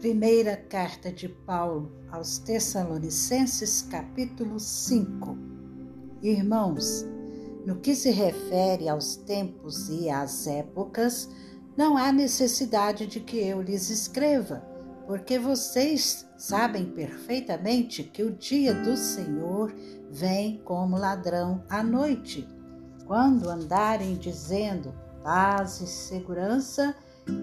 Primeira carta de Paulo aos Tessalonicenses, capítulo 5. Irmãos, no que se refere aos tempos e às épocas, não há necessidade de que eu lhes escreva, porque vocês sabem perfeitamente que o dia do Senhor vem como ladrão à noite. Quando andarem dizendo paz e segurança,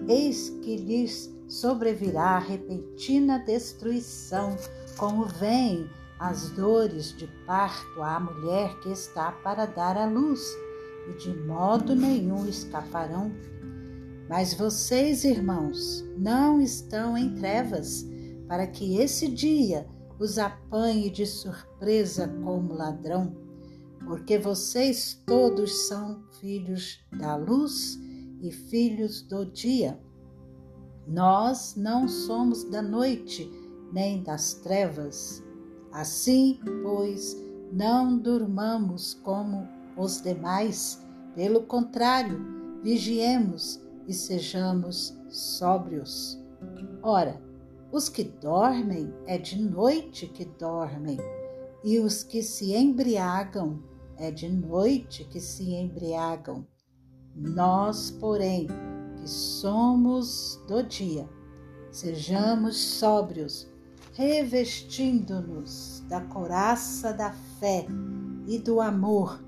eis que lhes sobrevirá repentina destruição, como vem as dores de parto à mulher que está para dar à luz, e de modo nenhum escaparão. Mas vocês, irmãos, não estão em trevas, para que esse dia os apanhe de surpresa como ladrão, porque vocês todos são filhos da luz e filhos do dia. Nós não somos da noite nem das trevas. Assim, pois, não durmamos como os demais, pelo contrário, vigiemos e sejamos sóbrios. Ora, os que dormem é de noite que dormem, e os que se embriagam é de noite que se embriagam. Nós, porém, somos do dia. Sejamos sóbrios, revestindo-nos da coraça da fé e do amor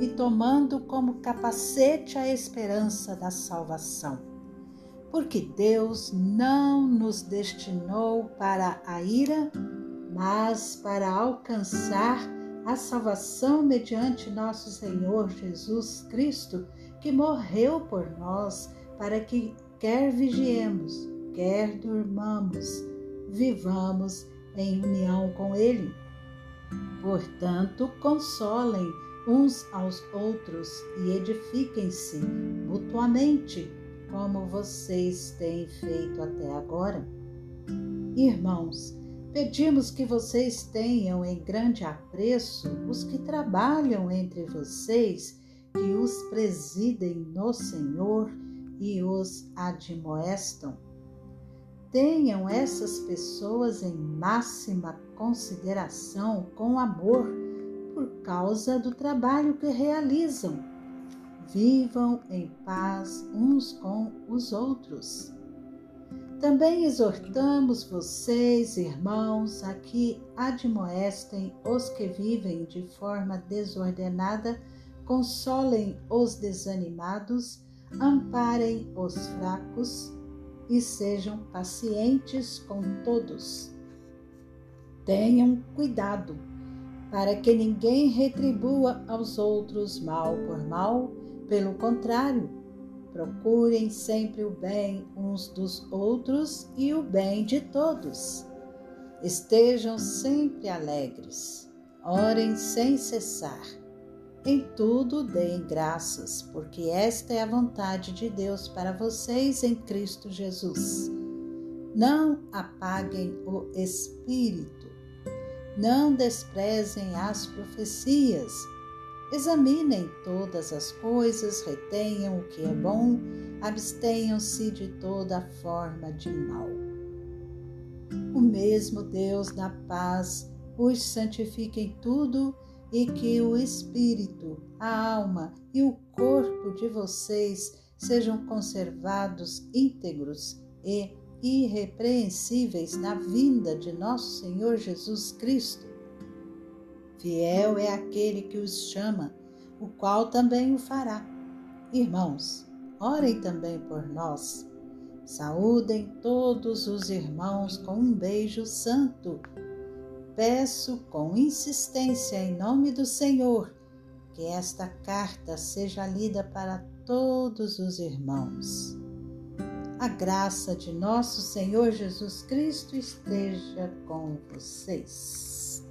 e tomando como capacete a esperança da salvação. Porque Deus não nos destinou para a ira, mas para alcançar a salvação mediante nosso Senhor Jesus Cristo, que morreu por nós para que quer vigiemos, quer durmamos, vivamos em união com Ele. Portanto, consolem uns aos outros e edifiquem-se mutuamente, como vocês têm feito até agora. Irmãos, pedimos que vocês tenham em grande apreço os que trabalham entre vocês, que os presidem no Senhor e os admoestam. Tenham essas pessoas em máxima consideração com amor por causa do trabalho que realizam. Vivam em paz uns com os outros. Também exortamos vocês, irmãos, a que admoestem os que vivem de forma desordenada, consolem os desanimados, amparem os fracos e sejam pacientes com todos. Tenham cuidado para que ninguém retribua aos outros mal por mal, pelo contrário, procurem sempre o bem uns dos outros e o bem de todos. Estejam sempre alegres, orem sem cessar em tudo deem graças, porque esta é a vontade de Deus para vocês em Cristo Jesus. Não apaguem o espírito, não desprezem as profecias. Examinem todas as coisas, retenham o que é bom, abstenham-se de toda forma de mal. O mesmo Deus da paz os santifique em tudo e que o espírito, a alma e o corpo de vocês sejam conservados íntegros e irrepreensíveis na vinda de nosso Senhor Jesus Cristo. Fiel é aquele que os chama, o qual também o fará. Irmãos, orem também por nós. Saúdem todos os irmãos com um beijo santo. Peço com insistência em nome do Senhor que esta carta seja lida para todos os irmãos. A graça de nosso Senhor Jesus Cristo esteja com vocês.